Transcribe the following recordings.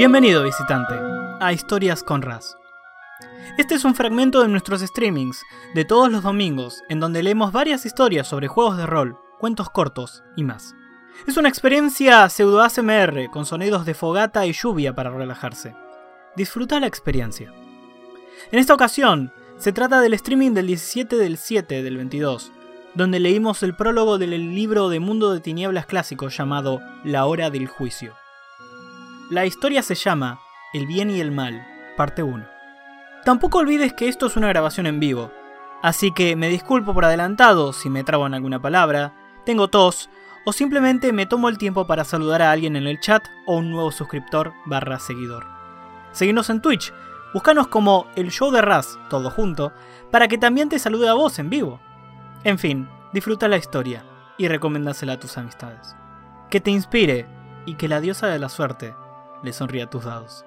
Bienvenido visitante a Historias con Raz. Este es un fragmento de nuestros streamings de todos los domingos en donde leemos varias historias sobre juegos de rol, cuentos cortos y más. Es una experiencia pseudo ASMR con sonidos de fogata y lluvia para relajarse. Disfruta la experiencia. En esta ocasión, se trata del streaming del 17 del 7 del 22, donde leímos el prólogo del libro de Mundo de Tinieblas clásico llamado La Hora del Juicio. La historia se llama El bien y el mal, parte 1. Tampoco olvides que esto es una grabación en vivo, así que me disculpo por adelantado si me trabo en alguna palabra, tengo tos o simplemente me tomo el tiempo para saludar a alguien en el chat o un nuevo suscriptor barra seguidor. Seguinos en Twitch, búscanos como el show de Raz, todo junto, para que también te salude a vos en vivo. En fin, disfruta la historia y recomendásela a tus amistades. Que te inspire y que la diosa de la suerte le sonría a tus dados.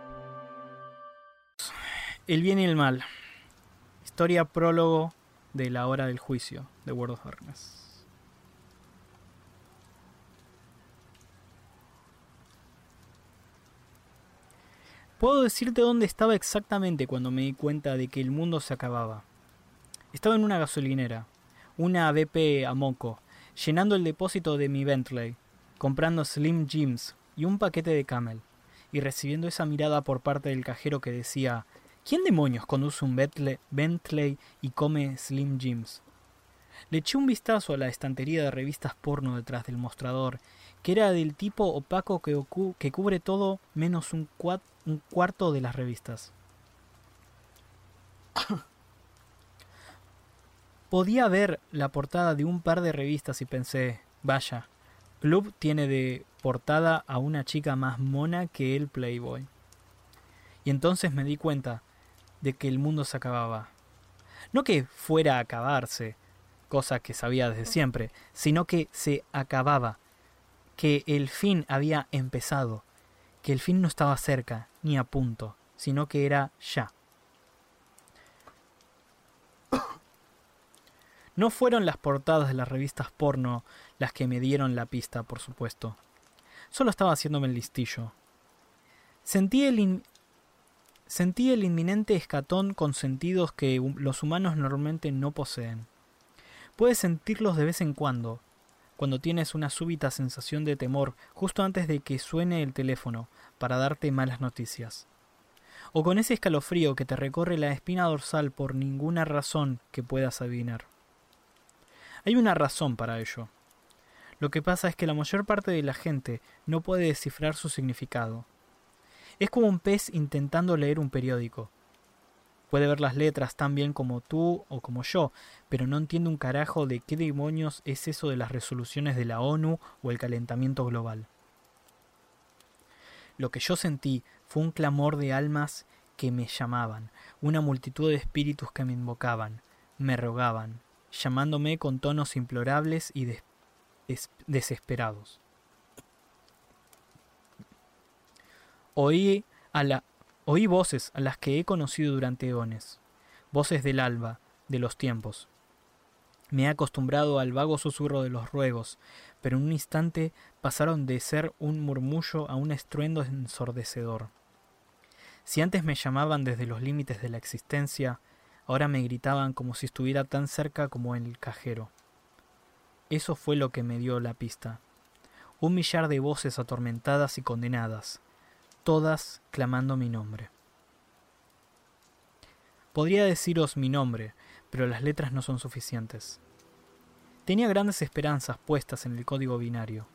El bien y el mal. Historia prólogo de la hora del juicio de World of Darkness. Puedo decirte dónde estaba exactamente cuando me di cuenta de que el mundo se acababa. Estaba en una gasolinera, una BP a moco, llenando el depósito de mi Bentley, comprando Slim Jims y un paquete de Camel, y recibiendo esa mirada por parte del cajero que decía ¿Quién demonios conduce un Bentley y come Slim Jims? Le eché un vistazo a la estantería de revistas porno detrás del mostrador, que era del tipo opaco que, que cubre todo menos un, un cuarto de las revistas. Podía ver la portada de un par de revistas y pensé, vaya, Club tiene de portada a una chica más mona que el Playboy. Y entonces me di cuenta de que el mundo se acababa. No que fuera a acabarse, cosa que sabía desde siempre, sino que se acababa, que el fin había empezado, que el fin no estaba cerca ni a punto, sino que era ya. No fueron las portadas de las revistas porno las que me dieron la pista, por supuesto. Solo estaba haciéndome el listillo. Sentí el, Sentí el inminente escatón con sentidos que los humanos normalmente no poseen. Puedes sentirlos de vez en cuando, cuando tienes una súbita sensación de temor justo antes de que suene el teléfono para darte malas noticias. O con ese escalofrío que te recorre la espina dorsal por ninguna razón que puedas adivinar. Hay una razón para ello. Lo que pasa es que la mayor parte de la gente no puede descifrar su significado es como un pez intentando leer un periódico. Puede ver las letras tan bien como tú o como yo, pero no entiende un carajo de qué demonios es eso de las resoluciones de la ONU o el calentamiento global. Lo que yo sentí fue un clamor de almas que me llamaban, una multitud de espíritus que me invocaban, me rogaban, llamándome con tonos implorables y desesperados. Oí, a la, oí voces a las que he conocido durante eones, voces del alba, de los tiempos. Me he acostumbrado al vago susurro de los ruegos, pero en un instante pasaron de ser un murmullo a un estruendo ensordecedor. Si antes me llamaban desde los límites de la existencia, ahora me gritaban como si estuviera tan cerca como el cajero. Eso fue lo que me dio la pista. Un millar de voces atormentadas y condenadas, todas clamando mi nombre. Podría deciros mi nombre, pero las letras no son suficientes. Tenía grandes esperanzas puestas en el código binario.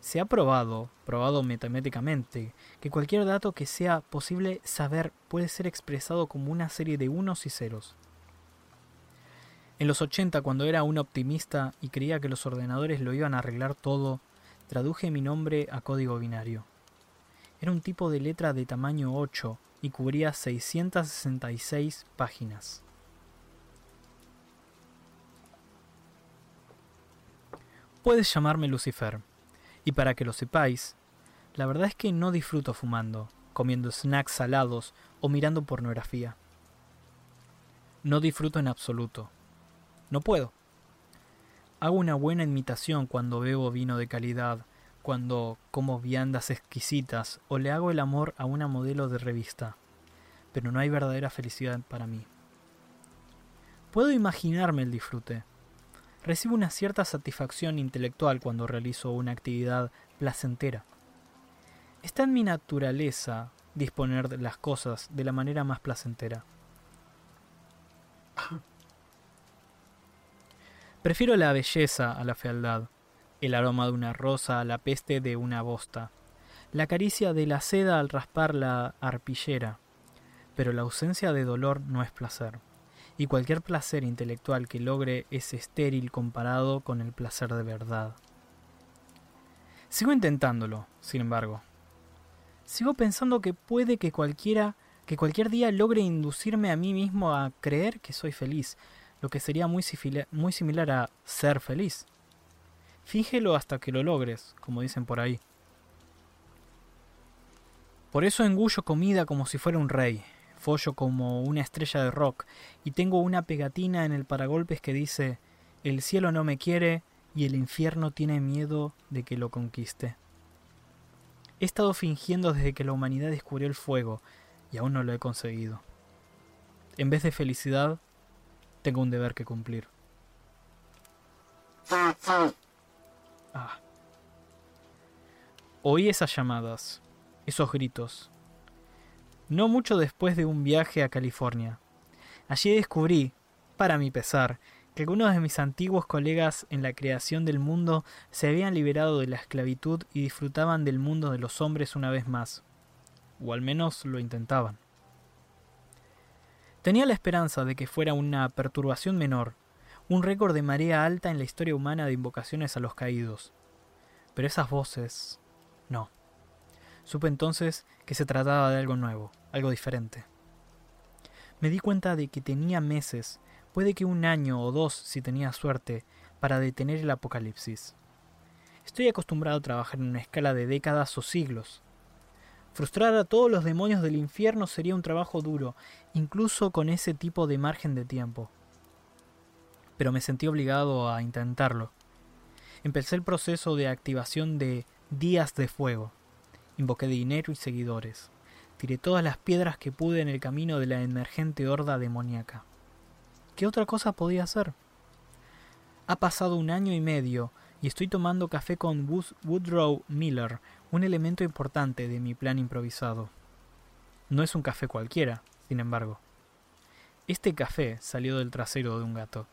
Se ha probado, probado matemáticamente, que cualquier dato que sea posible saber puede ser expresado como una serie de unos y ceros. En los 80, cuando era un optimista y creía que los ordenadores lo iban a arreglar todo, traduje mi nombre a código binario. Era un tipo de letra de tamaño 8 y cubría 666 páginas. Puedes llamarme Lucifer, y para que lo sepáis, la verdad es que no disfruto fumando, comiendo snacks salados o mirando pornografía. No disfruto en absoluto. No puedo. Hago una buena imitación cuando bebo vino de calidad, cuando como viandas exquisitas o le hago el amor a una modelo de revista, pero no hay verdadera felicidad para mí. Puedo imaginarme el disfrute. Recibo una cierta satisfacción intelectual cuando realizo una actividad placentera. Está en mi naturaleza disponer de las cosas de la manera más placentera. Prefiero la belleza a la fealdad, el aroma de una rosa a la peste de una bosta, la caricia de la seda al raspar la arpillera, pero la ausencia de dolor no es placer, y cualquier placer intelectual que logre es estéril comparado con el placer de verdad. Sigo intentándolo, sin embargo. Sigo pensando que puede que cualquiera que cualquier día logre inducirme a mí mismo a creer que soy feliz, lo que sería muy, muy similar a ser feliz. Fíjelo hasta que lo logres, como dicen por ahí. Por eso engullo comida como si fuera un rey, follo como una estrella de rock, y tengo una pegatina en el paragolpes que dice El cielo no me quiere y el infierno tiene miedo de que lo conquiste. He estado fingiendo desde que la humanidad descubrió el fuego, y aún no lo he conseguido. En vez de felicidad, tengo un deber que cumplir. Ah. Oí esas llamadas, esos gritos. No mucho después de un viaje a California. Allí descubrí, para mi pesar, que algunos de mis antiguos colegas en la creación del mundo se habían liberado de la esclavitud y disfrutaban del mundo de los hombres una vez más. O al menos lo intentaban. Tenía la esperanza de que fuera una perturbación menor, un récord de marea alta en la historia humana de invocaciones a los caídos. Pero esas voces... no. Supe entonces que se trataba de algo nuevo, algo diferente. Me di cuenta de que tenía meses, puede que un año o dos si tenía suerte, para detener el apocalipsis. Estoy acostumbrado a trabajar en una escala de décadas o siglos, Frustrar a todos los demonios del infierno sería un trabajo duro, incluso con ese tipo de margen de tiempo. Pero me sentí obligado a intentarlo. Empecé el proceso de activación de días de fuego. Invoqué dinero y seguidores. Tiré todas las piedras que pude en el camino de la emergente horda demoníaca. ¿Qué otra cosa podía hacer? Ha pasado un año y medio y estoy tomando café con Woodrow Miller, un elemento importante de mi plan improvisado. No es un café cualquiera, sin embargo. Este café salió del trasero de un gato.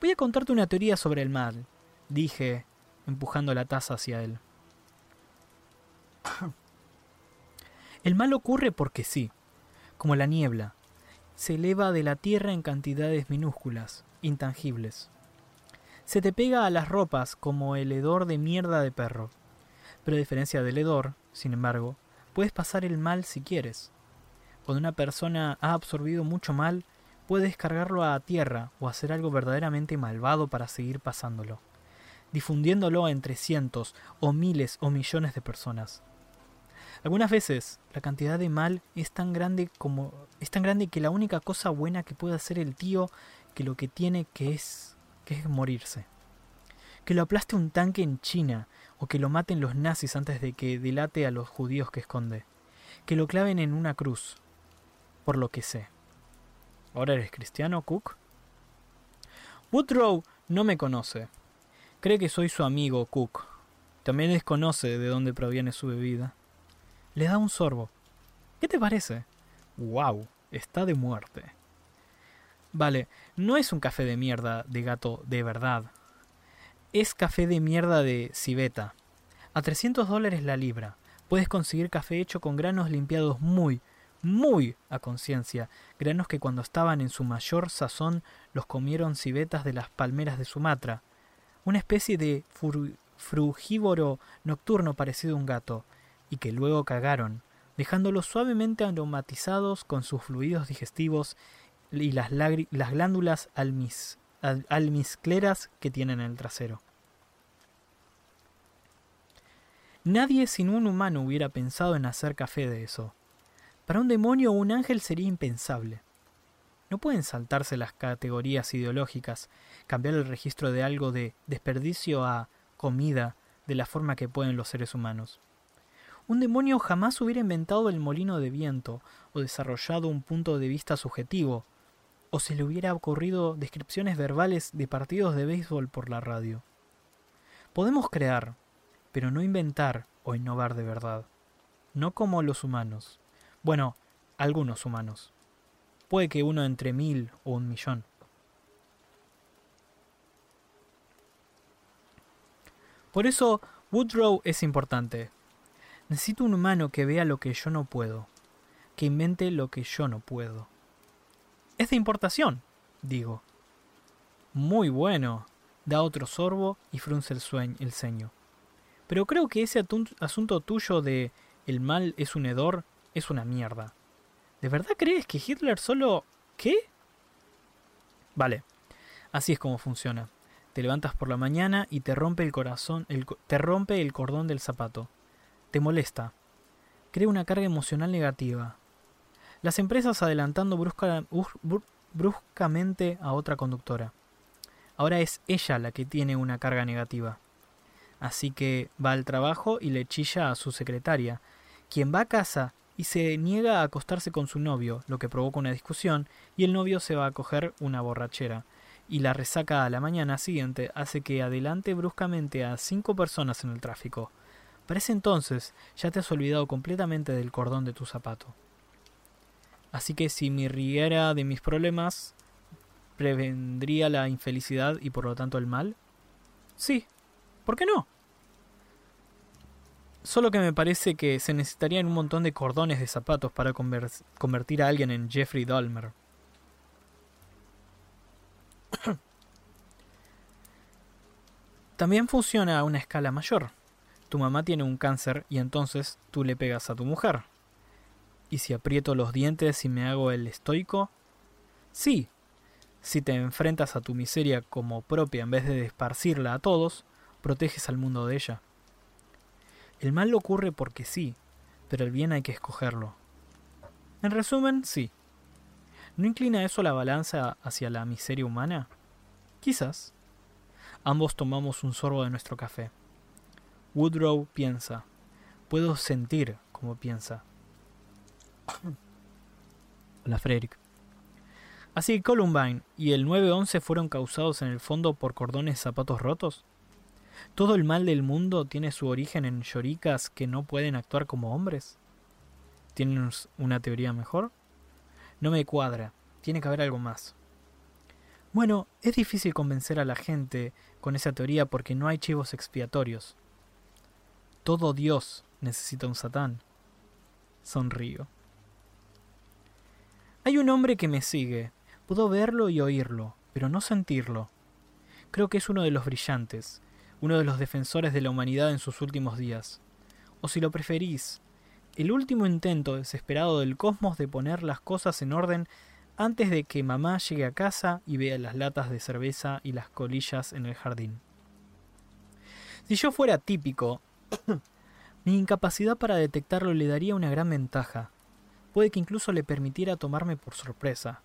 Voy a contarte una teoría sobre el mal, dije, empujando la taza hacia él. El mal ocurre porque sí, como la niebla. Se eleva de la tierra en cantidades minúsculas, intangibles se te pega a las ropas como el hedor de mierda de perro. Pero a diferencia del hedor, sin embargo, puedes pasar el mal si quieres. Cuando una persona ha absorbido mucho mal, puede descargarlo a tierra o hacer algo verdaderamente malvado para seguir pasándolo, difundiéndolo entre cientos o miles o millones de personas. Algunas veces la cantidad de mal es tan grande como es tan grande que la única cosa buena que puede hacer el tío que lo que tiene que es que es morirse. Que lo aplaste un tanque en China, o que lo maten los nazis antes de que delate a los judíos que esconde. Que lo claven en una cruz, por lo que sé. ¿Ahora eres cristiano, Cook? Woodrow no me conoce. Cree que soy su amigo, Cook. También desconoce de dónde proviene su bebida. Le da un sorbo. ¿Qué te parece? ¡Wow! Está de muerte. Vale, no es un café de mierda de gato de verdad. Es café de mierda de civeta. A 300 dólares la libra. Puedes conseguir café hecho con granos limpiados muy, muy a conciencia. Granos que cuando estaban en su mayor sazón los comieron civetas de las palmeras de Sumatra. Una especie de frugívoro nocturno parecido a un gato. Y que luego cagaron, dejándolos suavemente aromatizados con sus fluidos digestivos y las, las glándulas almizcleras que tienen en el trasero. Nadie sin un humano hubiera pensado en hacer café de eso. Para un demonio o un ángel sería impensable. No pueden saltarse las categorías ideológicas, cambiar el registro de algo de desperdicio a comida, de la forma que pueden los seres humanos. Un demonio jamás hubiera inventado el molino de viento o desarrollado un punto de vista subjetivo, o se le hubiera ocurrido descripciones verbales de partidos de béisbol por la radio. Podemos crear, pero no inventar o innovar de verdad. No como los humanos. Bueno, algunos humanos. Puede que uno entre mil o un millón. Por eso, Woodrow es importante. Necesito un humano que vea lo que yo no puedo, que invente lo que yo no puedo. Es de importación, digo. Muy bueno, da otro sorbo y frunce el, sueño, el ceño. Pero creo que ese asunto tuyo de el mal es un hedor es una mierda. ¿De verdad crees que Hitler solo... ¿Qué? Vale, así es como funciona. Te levantas por la mañana y te rompe el corazón, te rompe el cordón del zapato. Te molesta. Crea una carga emocional negativa. Las empresas adelantando bruscamente a otra conductora. Ahora es ella la que tiene una carga negativa. Así que va al trabajo y le chilla a su secretaria, quien va a casa y se niega a acostarse con su novio, lo que provoca una discusión, y el novio se va a coger una borrachera y la resaca a la mañana siguiente hace que adelante bruscamente a cinco personas en el tráfico. Para ese entonces ya te has olvidado completamente del cordón de tu zapato. Así que si me riera de mis problemas, ¿prevendría la infelicidad y por lo tanto el mal? Sí, ¿por qué no? Solo que me parece que se necesitarían un montón de cordones de zapatos para convertir a alguien en Jeffrey Dahmer. También funciona a una escala mayor. Tu mamá tiene un cáncer y entonces tú le pegas a tu mujer. ¿Y si aprieto los dientes y me hago el estoico? Sí. Si te enfrentas a tu miseria como propia en vez de esparcirla a todos, proteges al mundo de ella. El mal ocurre porque sí, pero el bien hay que escogerlo. En resumen, sí. ¿No inclina eso la balanza hacia la miseria humana? Quizás. Ambos tomamos un sorbo de nuestro café. Woodrow piensa. Puedo sentir como piensa. Hola, Frederick. Así Columbine y el 911 fueron causados en el fondo por cordones zapatos rotos. ¿Todo el mal del mundo tiene su origen en lloricas que no pueden actuar como hombres? ¿Tienen una teoría mejor? No me cuadra. Tiene que haber algo más. Bueno, es difícil convencer a la gente con esa teoría porque no hay chivos expiatorios. Todo Dios necesita un Satán. Sonrío. Hay un hombre que me sigue. Puedo verlo y oírlo, pero no sentirlo. Creo que es uno de los brillantes, uno de los defensores de la humanidad en sus últimos días. O si lo preferís, el último intento desesperado del cosmos de poner las cosas en orden antes de que mamá llegue a casa y vea las latas de cerveza y las colillas en el jardín. Si yo fuera típico, mi incapacidad para detectarlo le daría una gran ventaja. Puede que incluso le permitiera tomarme por sorpresa.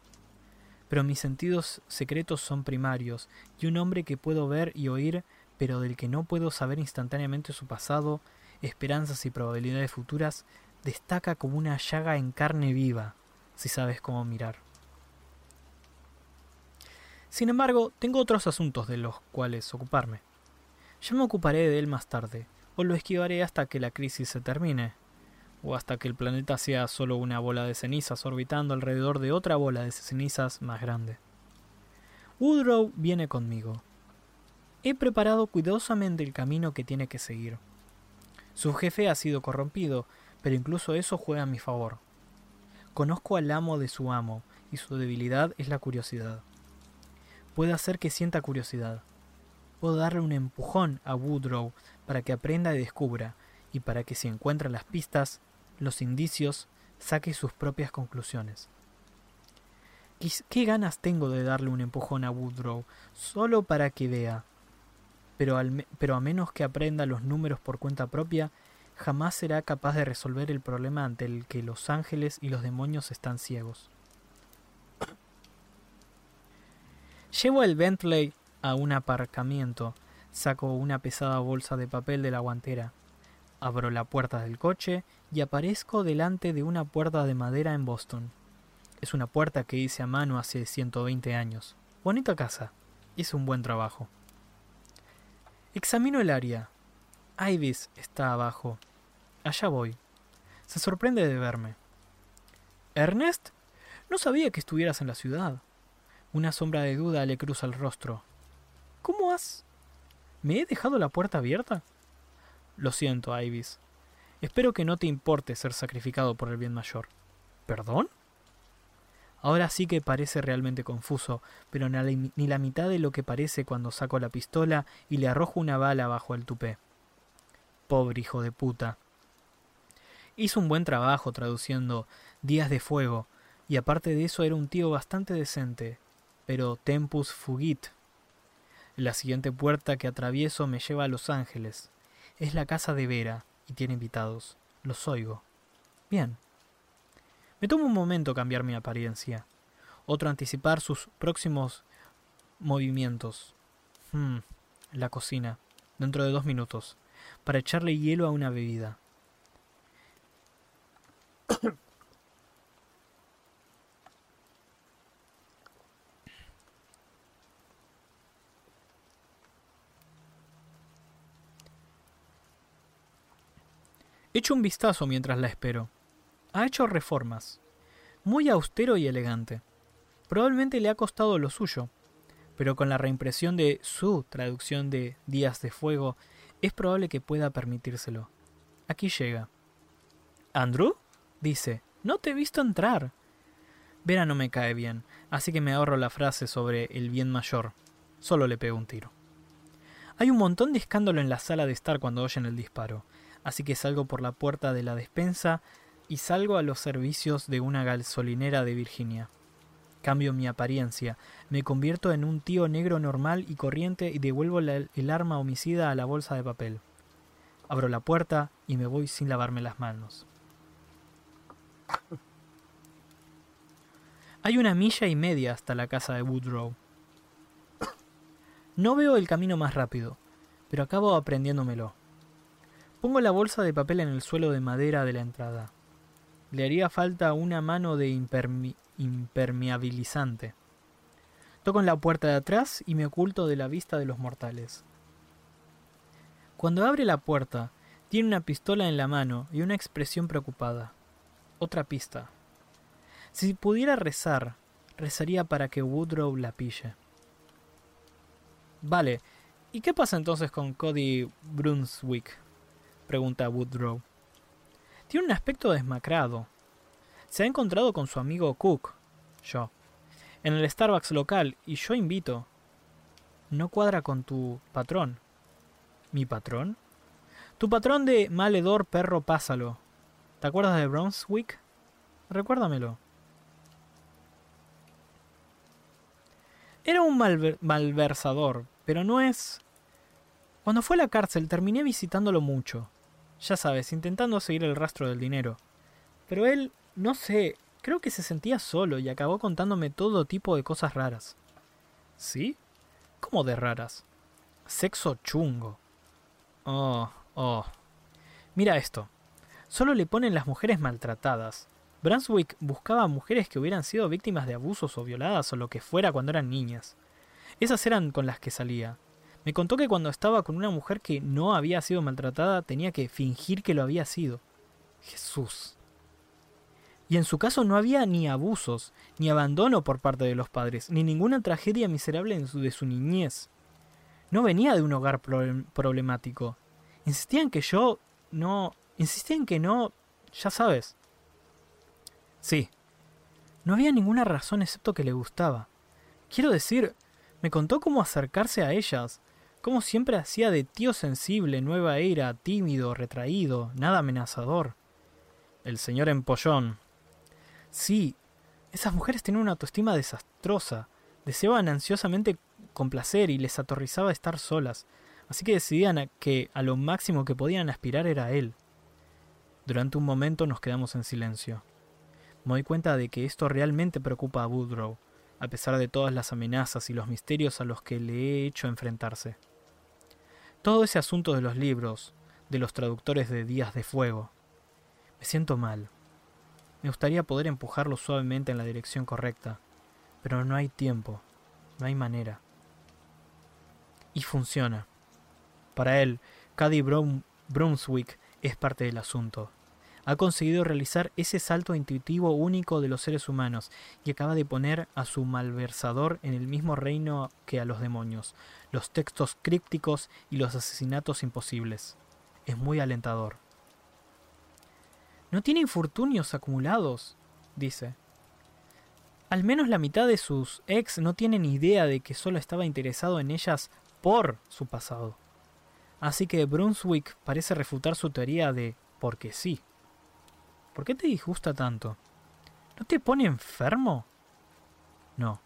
Pero mis sentidos secretos son primarios, y un hombre que puedo ver y oír, pero del que no puedo saber instantáneamente su pasado, esperanzas y probabilidades futuras, destaca como una llaga en carne viva, si sabes cómo mirar. Sin embargo, tengo otros asuntos de los cuales ocuparme. Ya me ocuparé de él más tarde, o lo esquivaré hasta que la crisis se termine, o hasta que el planeta sea solo una bola de cenizas orbitando alrededor de otra bola de cenizas más grande. Woodrow viene conmigo. He preparado cuidadosamente el camino que tiene que seguir. Su jefe ha sido corrompido, pero incluso eso juega a mi favor. Conozco al amo de su amo, y su debilidad es la curiosidad puede hacer que sienta curiosidad. Puedo darle un empujón a Woodrow para que aprenda y descubra, y para que si encuentra las pistas, los indicios, saque sus propias conclusiones. ¿Qué ganas tengo de darle un empujón a Woodrow solo para que vea? Pero, a menos que aprenda los números por cuenta propia, jamás será capaz de resolver el problema ante el que los ángeles y los demonios están ciegos. Llevo el Bentley a un aparcamiento, Saco una pesada bolsa de papel de la guantera. Abro la puerta del coche y aparezco delante de una puerta de madera en Boston. Es una puerta que hice a mano hace 120 años. Bonita casa. Hice un buen trabajo. Examino el área. Ivis está abajo. Allá voy. Se sorprende de verme. Ernest, no sabía que estuvieras en la ciudad. Una sombra de duda le cruza el rostro. ¿Cómo has? ¿Me he dejado la puerta abierta? Lo siento, Ivis. Espero que no te importe ser sacrificado por el bien mayor. ¿Perdón? Ahora sí que parece realmente confuso, pero ni la mitad de lo que parece cuando saco la pistola y le arrojo una bala bajo el tupé. Pobre hijo de puta. Hizo un buen trabajo traduciendo Días de Fuego, y aparte de eso era un tío bastante decente, pero tempus fugit. La siguiente puerta que atravieso me lleva a Los Ángeles. Es la casa de Vera, y tiene invitados. Los oigo. Bien. Me tomo un momento cambiar mi apariencia. Otro anticipar sus próximos movimientos. Hmm, la cocina. Dentro de dos minutos. Para echarle hielo a una bebida. Echo un vistazo mientras la espero. Ha hecho reformas. Muy austero y elegante. Probablemente le ha costado lo suyo, pero con la reimpresión de su traducción de Días de Fuego, es probable que pueda permitírselo. Aquí llega. ¿Andrew? dice. No te he visto entrar. Vera no me cae bien, así que me ahorro la frase sobre el bien mayor. Solo le pego un tiro. Hay un montón de escándalo en la sala de estar cuando oyen el disparo, así que salgo por la puerta de la despensa y salgo a los servicios de una gasolinera de Virginia. Cambio mi apariencia, me convierto en un tío negro normal y corriente y devuelvo el arma homicida a la bolsa de papel. Abro la puerta y me voy sin lavarme las manos. Hay una milla y media hasta la casa de Woodrow. No veo el camino más rápido, pero acabo aprendiéndomelo. Pongo la bolsa de papel en el suelo de madera de la entrada. Le haría falta una mano de impermeabilizante. Toco en la puerta de atrás y me oculto de la vista de los mortales. Cuando abre la puerta, tiene una pistola en la mano y una expresión preocupada. Otra pista. Si pudiera rezar, rezaría para que Woodrow la pille. Vale, ¿y qué pasa entonces con Cody Brunswick? pregunta Woodrow. Tiene un aspecto desmacrado. Se ha encontrado con su amigo Cook, yo, en el Starbucks local y yo invito. No cuadra con tu patrón. ¿Mi patrón? Tu patrón de maledor perro pásalo. ¿Te acuerdas de Brunswick? Recuérdamelo. Era un malversador, pero no es... Cuando fue a la cárcel terminé visitándolo mucho. Ya sabes, intentando seguir el rastro del dinero. Pero él, no sé, creo que se sentía solo y acabó contándome todo tipo de cosas raras. ¿Sí? ¿Cómo de raras? Sexo chungo. Oh, oh. Mira esto. Solo le ponen las mujeres maltratadas. Brunswick buscaba mujeres que hubieran sido víctimas de abusos o violadas o lo que fuera cuando eran niñas. Esas eran con las que salía. Me contó que cuando estaba con una mujer que no había sido maltratada tenía que fingir que lo había sido. Jesús. Y en su caso no había ni abusos, ni abandono por parte de los padres, ni ninguna tragedia miserable de su niñez. No venía de un hogar problemático. Insistían que yo no... Insistían que no... Ya sabes. Sí. No había ninguna razón excepto que le gustaba. Quiero decir, me contó cómo acercarse a ellas, como siempre hacía de tío sensible, nueva era, tímido, retraído, nada amenazador. El señor empollón. Sí, esas mujeres tenían una autoestima desastrosa, deseaban ansiosamente complacer y les atorrizaba estar solas, así que decidían que a lo máximo que podían aspirar era él. Durante un momento nos quedamos en silencio. Me doy cuenta de que esto realmente preocupa a Woodrow, a pesar de todas las amenazas y los misterios a los que le he hecho enfrentarse. Todo ese asunto de los libros, de los traductores de Días de Fuego. Me siento mal. Me gustaría poder empujarlo suavemente en la dirección correcta, pero no hay tiempo, no hay manera. Y funciona. Para él, Caddy Brunswick es parte del asunto. Ha conseguido realizar ese salto intuitivo único de los seres humanos y acaba de poner a su malversador en el mismo reino que a los demonios, los textos crípticos y los asesinatos imposibles. Es muy alentador. No tiene infortunios acumulados, dice. Al menos la mitad de sus ex no tienen idea de que solo estaba interesado en ellas por su pasado. Así que Brunswick parece refutar su teoría de porque sí. ¿Por qué te disgusta tanto? ¿No te pone enfermo? No.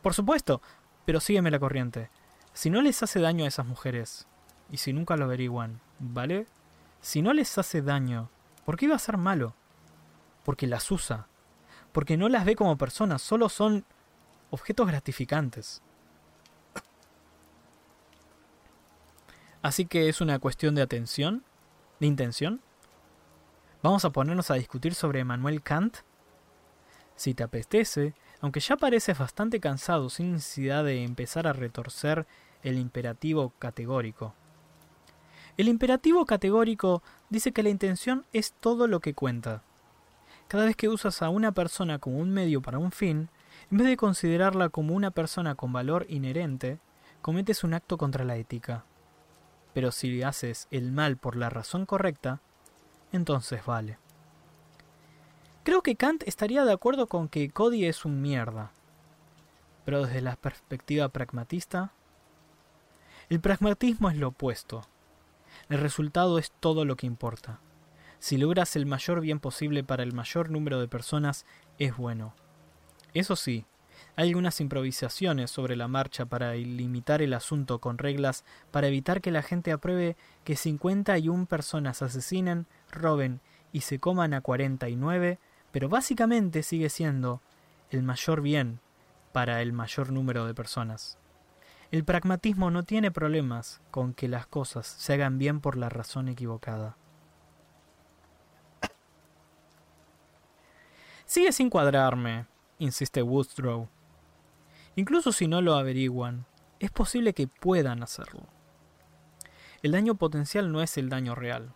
Por supuesto, pero sígueme la corriente. Si no les hace daño a esas mujeres, y si nunca lo averiguan, ¿vale? Si no les hace daño, ¿por qué iba a ser malo? Porque las usa. Porque no las ve como personas, solo son objetos gratificantes. Así que es una cuestión de atención, de intención. ¿Vamos a ponernos a discutir sobre Emmanuel Kant? Si te apetece, aunque ya pareces bastante cansado sin necesidad de empezar a retorcer el imperativo categórico. El imperativo categórico dice que la intención es todo lo que cuenta. Cada vez que usas a una persona como un medio para un fin, en vez de considerarla como una persona con valor inherente, cometes un acto contra la ética pero si haces el mal por la razón correcta, entonces vale. Creo que Kant estaría de acuerdo con que Cody es un mierda, pero desde la perspectiva pragmatista, el pragmatismo es lo opuesto. El resultado es todo lo que importa. Si logras el mayor bien posible para el mayor número de personas, es bueno. Eso sí, hay algunas improvisaciones sobre la marcha para limitar el asunto con reglas para evitar que la gente apruebe que 51 personas asesinen, roben y se coman a 49, pero básicamente sigue siendo el mayor bien para el mayor número de personas. El pragmatismo no tiene problemas con que las cosas se hagan bien por la razón equivocada. Sigue sin cuadrarme, insiste Woodrow. Incluso si no lo averiguan, es posible que puedan hacerlo. El daño potencial no es el daño real.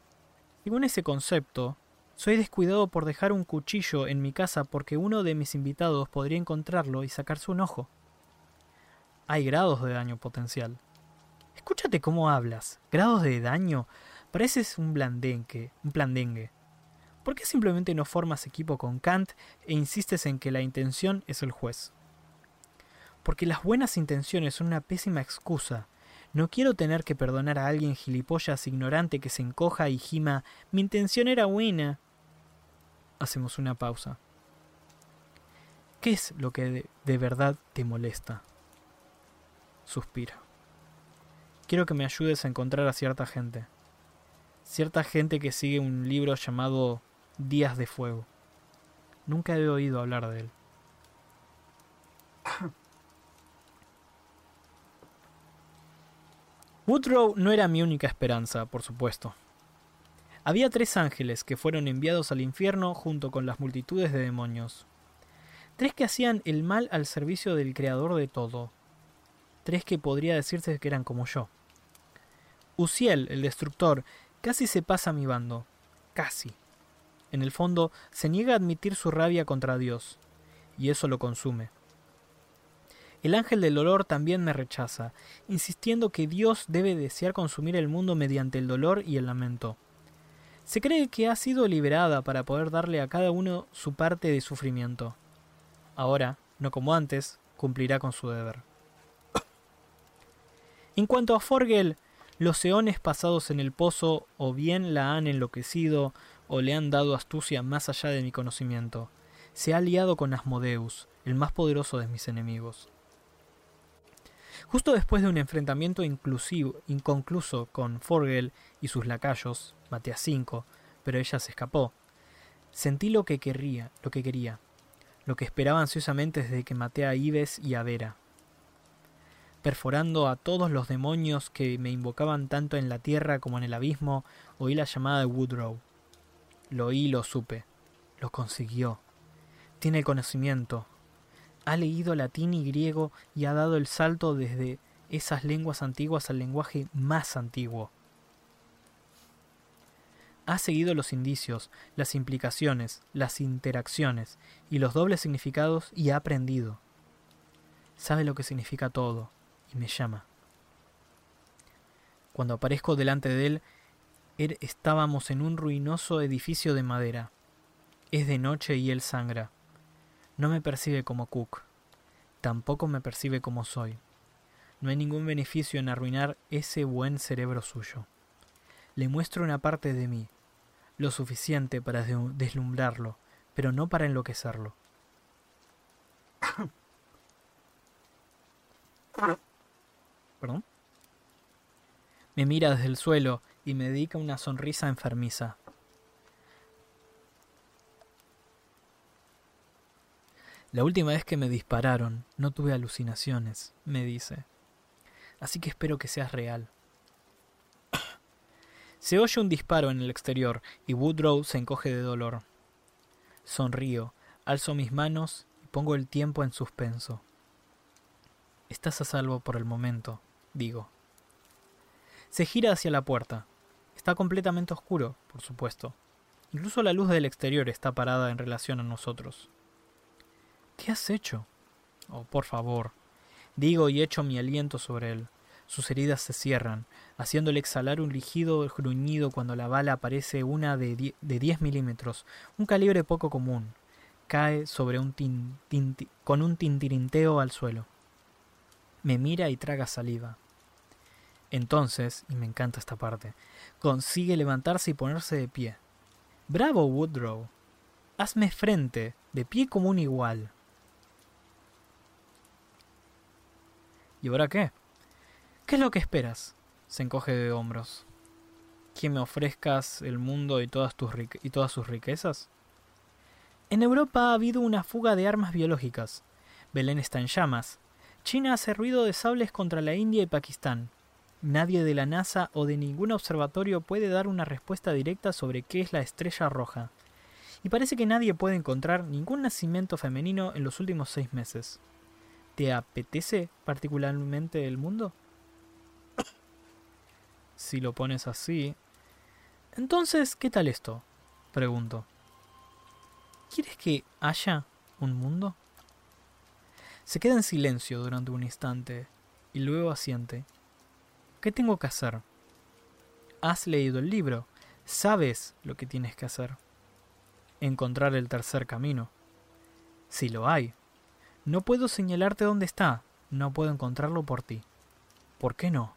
Según ese concepto, soy descuidado por dejar un cuchillo en mi casa porque uno de mis invitados podría encontrarlo y sacarse un ojo. Hay grados de daño potencial. Escúchate cómo hablas. Grados de daño. Pareces un blandengue, un plandengue. ¿Por qué simplemente no formas equipo con Kant e insistes en que la intención es el juez? porque las buenas intenciones son una pésima excusa. No quiero tener que perdonar a alguien gilipollas ignorante que se encoja y gima mi intención era buena. Hacemos una pausa. ¿Qué es lo que de verdad te molesta? Suspira. Quiero que me ayudes a encontrar a cierta gente. Cierta gente que sigue un libro llamado Días de Fuego. Nunca he oído hablar de él. Woodrow no era mi única esperanza, por supuesto. Había tres ángeles que fueron enviados al infierno junto con las multitudes de demonios. Tres que hacían el mal al servicio del creador de todo. Tres que podría decirse que eran como yo. Uziel, el destructor, casi se pasa a mi bando. Casi. En el fondo, se niega a admitir su rabia contra Dios, y eso lo consume. El ángel del dolor también me rechaza, insistiendo que Dios debe desear consumir el mundo mediante el dolor y el lamento. Se cree que ha sido liberada para poder darle a cada uno su parte de sufrimiento. Ahora, no como antes, cumplirá con su deber. En cuanto a Forgel, los eones pasados en el pozo o bien la han enloquecido o le han dado astucia más allá de mi conocimiento. Se ha aliado con Asmodeus, el más poderoso de mis enemigos. Justo después de un enfrentamiento inclusivo, inconcluso con Forgel y sus lacayos, maté a cinco, pero ella se escapó. Sentí lo que querría, lo que quería, lo que esperaba ansiosamente desde que maté a Ives y a Vera. Perforando a todos los demonios que me invocaban tanto en la tierra como en el abismo, oí la llamada de Woodrow. Lo oí y lo supe. Lo consiguió. Tiene conocimiento. Ha leído latín y griego y ha dado el salto desde esas lenguas antiguas al lenguaje más antiguo. Ha seguido los indicios, las implicaciones, las interacciones y los dobles significados y ha aprendido. Sabe lo que significa todo me llama. Cuando aparezco delante de él, er, estábamos en un ruinoso edificio de madera. Es de noche y él sangra. No me percibe como Cook. Tampoco me percibe como soy. No hay ningún beneficio en arruinar ese buen cerebro suyo. Le muestro una parte de mí, lo suficiente para deslumbrarlo, pero no para enloquecerlo. ¿Perdón? Me mira desde el suelo y me dedica una sonrisa enfermiza. La última vez que me dispararon no tuve alucinaciones, me dice. Así que espero que seas real. Se oye un disparo en el exterior y Woodrow se encoge de dolor. Sonrío, alzo mis manos y pongo el tiempo en suspenso. Estás a salvo por el momento, digo. Se gira hacia la puerta. Está completamente oscuro, por supuesto. Incluso la luz del exterior está parada en relación a nosotros. ¿Qué has hecho? Oh, por favor. Digo y echo mi aliento sobre él. Sus heridas se cierran, haciéndole exhalar un lígido gruñido cuando la bala aparece una de 10 milímetros, un calibre poco común. Cae sobre un con un tintirinteo al suelo. Me mira y traga saliva. Entonces, y me encanta esta parte, consigue levantarse y ponerse de pie. Bravo, Woodrow. Hazme frente, de pie como un igual. ¿Y ahora qué? ¿Qué es lo que esperas? Se encoge de hombros. ¿Que me ofrezcas el mundo y todas, tus y todas sus riquezas? En Europa ha habido una fuga de armas biológicas. Belén está en llamas. China hace ruido de sables contra la India y Pakistán. Nadie de la NASA o de ningún observatorio puede dar una respuesta directa sobre qué es la estrella roja. Y parece que nadie puede encontrar ningún nacimiento femenino en los últimos seis meses. ¿Te apetece particularmente el mundo? Si lo pones así... Entonces, ¿qué tal esto? Pregunto. ¿Quieres que haya un mundo? Se queda en silencio durante un instante y luego asiente. ¿Qué tengo que hacer? Has leído el libro, sabes lo que tienes que hacer. Encontrar el tercer camino. Si lo hay, no puedo señalarte dónde está, no puedo encontrarlo por ti. ¿Por qué no?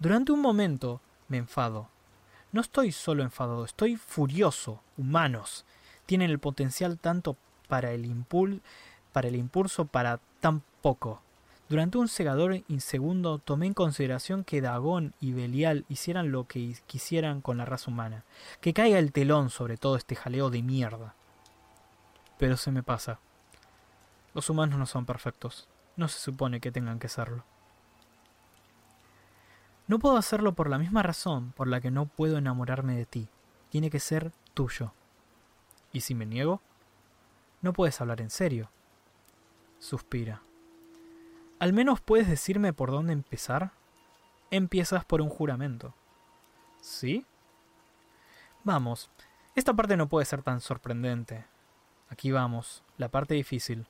Durante un momento me enfado. No estoy solo enfadado, estoy furioso. Humanos tienen el potencial tanto para el, impul para el impulso para tan poco. Durante un segador insegundo tomé en consideración que Dagón y Belial hicieran lo que quisieran con la raza humana, que caiga el telón sobre todo este jaleo de mierda. Pero se me pasa. Los humanos no son perfectos. No se supone que tengan que serlo. No puedo hacerlo por la misma razón por la que no puedo enamorarme de ti. Tiene que ser tuyo. ¿Y si me niego? No puedes hablar en serio. Suspira. ¿Al menos puedes decirme por dónde empezar? Empiezas por un juramento. ¿Sí? Vamos, esta parte no puede ser tan sorprendente. Aquí vamos, la parte difícil.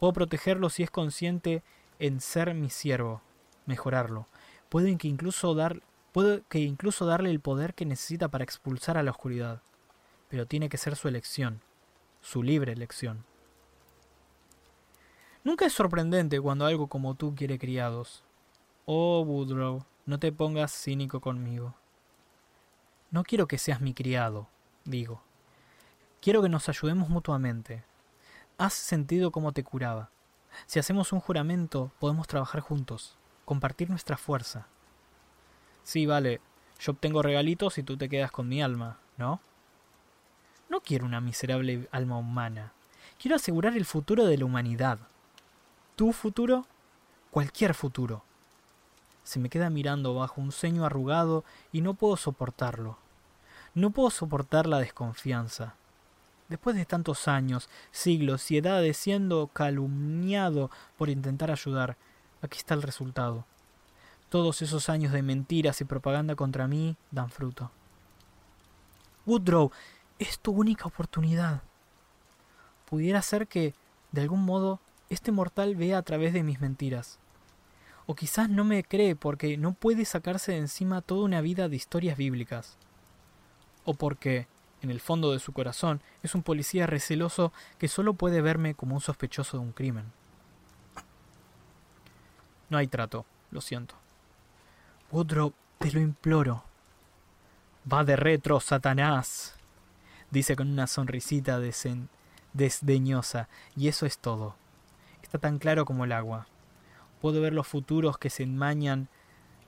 Puedo protegerlo si es consciente en ser mi siervo, mejorarlo. Puedo que incluso dar, puedo que incluso darle el poder que necesita para expulsar a la oscuridad. Pero tiene que ser su elección, su libre elección. Nunca es sorprendente cuando algo como tú quiere criados. Oh, Woodrow, no te pongas cínico conmigo. No quiero que seas mi criado, digo. Quiero que nos ayudemos mutuamente, Has sentido cómo te curaba. Si hacemos un juramento, podemos trabajar juntos, compartir nuestra fuerza. Sí, vale, yo obtengo regalitos y tú te quedas con mi alma, ¿no? No quiero una miserable alma humana. Quiero asegurar el futuro de la humanidad. ¿Tu futuro? cualquier futuro. Se me queda mirando bajo un ceño arrugado y no puedo soportarlo. No puedo soportar la desconfianza. Después de tantos años, siglos y edades siendo calumniado por intentar ayudar, aquí está el resultado. Todos esos años de mentiras y propaganda contra mí dan fruto. Woodrow, es tu única oportunidad. Pudiera ser que, de algún modo, este mortal vea a través de mis mentiras. O quizás no me cree porque no puede sacarse de encima toda una vida de historias bíblicas. O porque, en el fondo de su corazón, es un policía receloso que solo puede verme como un sospechoso de un crimen. No hay trato, lo siento. Woodrow, te lo imploro. Va de retro, Satanás, dice con una sonrisita desdeñosa, y eso es todo. Está tan claro como el agua. Puedo ver los futuros que se enmañan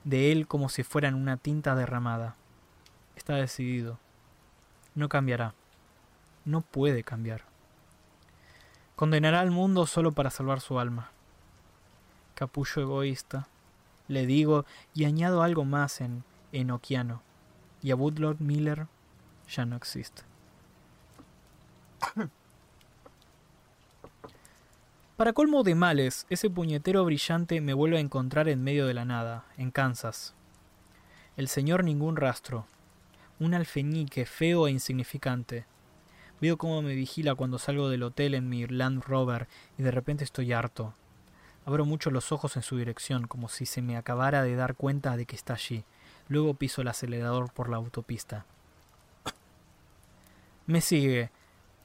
de él como si fueran una tinta derramada. Está decidido. No cambiará. No puede cambiar. Condenará al mundo solo para salvar su alma. Capullo egoísta. Le digo y añado algo más en enoquiano. Y a Woodlord Miller ya no existe. Para colmo de males, ese puñetero brillante me vuelve a encontrar en medio de la nada, en Kansas. El señor ningún rastro. Un alfeñique feo e insignificante. Veo cómo me vigila cuando salgo del hotel en mi Land Rover y de repente estoy harto. Abro mucho los ojos en su dirección, como si se me acabara de dar cuenta de que está allí. Luego piso el acelerador por la autopista. Me sigue,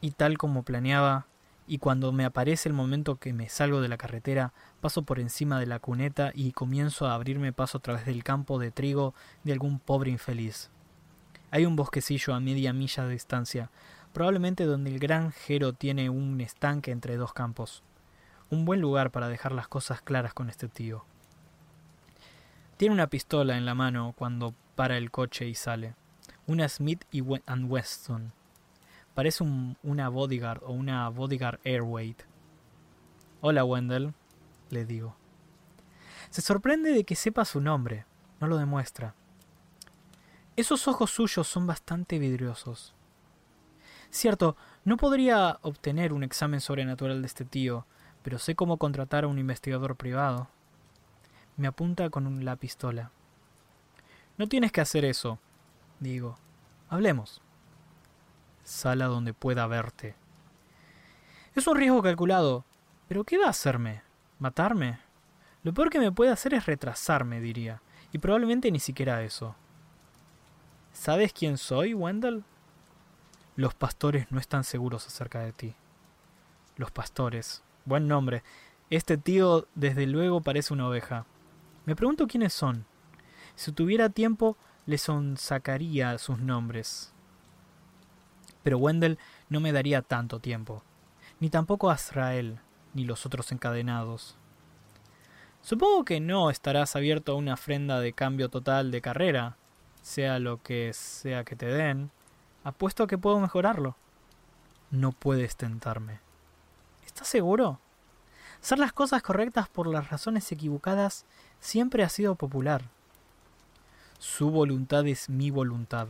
y tal como planeaba, y cuando me aparece el momento que me salgo de la carretera, paso por encima de la cuneta y comienzo a abrirme paso a través del campo de trigo de algún pobre infeliz. Hay un bosquecillo a media milla de distancia, probablemente donde el granjero tiene un estanque entre dos campos. Un buen lugar para dejar las cosas claras con este tío. Tiene una pistola en la mano cuando para el coche y sale. Una Smith y Wesson Parece una bodyguard o una bodyguard airweight. Hola Wendell, le digo. Se sorprende de que sepa su nombre, no lo demuestra. Esos ojos suyos son bastante vidriosos. Cierto, no podría obtener un examen sobrenatural de este tío, pero sé cómo contratar a un investigador privado. Me apunta con la pistola. No tienes que hacer eso, digo. Hablemos sala donde pueda verte. Es un riesgo calculado, pero ¿qué va a hacerme? ¿Matarme? Lo peor que me puede hacer es retrasarme, diría, y probablemente ni siquiera eso. ¿Sabes quién soy, Wendell? Los pastores no están seguros acerca de ti. Los pastores. Buen nombre. Este tío desde luego parece una oveja. Me pregunto quiénes son. Si tuviera tiempo, les sacaría sus nombres pero Wendell no me daría tanto tiempo, ni tampoco a Azrael, ni los otros encadenados. Supongo que no estarás abierto a una ofrenda de cambio total de carrera, sea lo que sea que te den. Apuesto a que puedo mejorarlo. No puedes tentarme. ¿Estás seguro? Hacer las cosas correctas por las razones equivocadas siempre ha sido popular. Su voluntad es mi voluntad.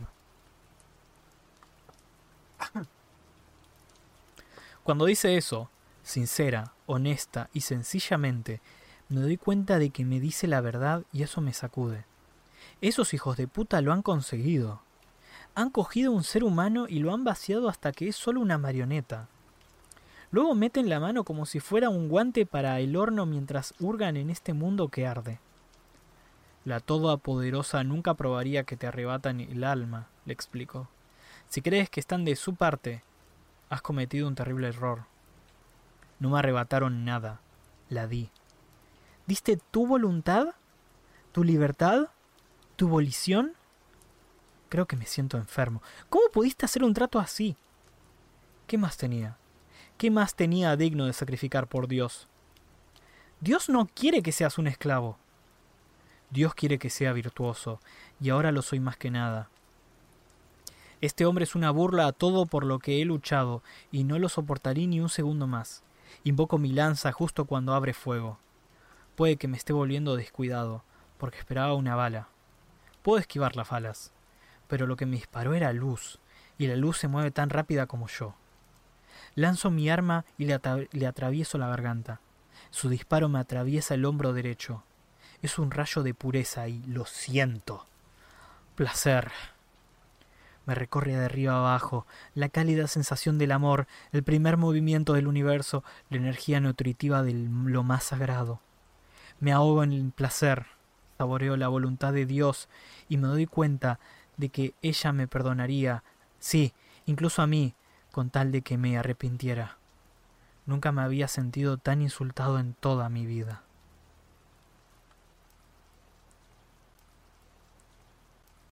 Cuando dice eso, sincera, honesta y sencillamente, me doy cuenta de que me dice la verdad y eso me sacude. Esos hijos de puta lo han conseguido. Han cogido un ser humano y lo han vaciado hasta que es solo una marioneta. Luego meten la mano como si fuera un guante para el horno mientras hurgan en este mundo que arde. La todopoderosa nunca probaría que te arrebatan el alma, le explico. Si crees que están de su parte, has cometido un terrible error. No me arrebataron nada, la di. ¿Diste tu voluntad? ¿Tu libertad? ¿Tu volición? Creo que me siento enfermo. ¿Cómo pudiste hacer un trato así? ¿Qué más tenía? ¿Qué más tenía digno de sacrificar por Dios? Dios no quiere que seas un esclavo. Dios quiere que sea virtuoso, y ahora lo soy más que nada. Este hombre es una burla a todo por lo que he luchado, y no lo soportaré ni un segundo más. Invoco mi lanza justo cuando abre fuego. Puede que me esté volviendo descuidado, porque esperaba una bala. Puedo esquivar las balas, pero lo que me disparó era luz, y la luz se mueve tan rápida como yo. Lanzo mi arma y le, le atravieso la garganta. Su disparo me atraviesa el hombro derecho. Es un rayo de pureza y lo siento. Placer. Me recorre de arriba abajo, la cálida sensación del amor, el primer movimiento del universo, la energía nutritiva de lo más sagrado. Me ahogo en el placer, saboreo la voluntad de Dios y me doy cuenta de que ella me perdonaría, sí, incluso a mí, con tal de que me arrepintiera. Nunca me había sentido tan insultado en toda mi vida.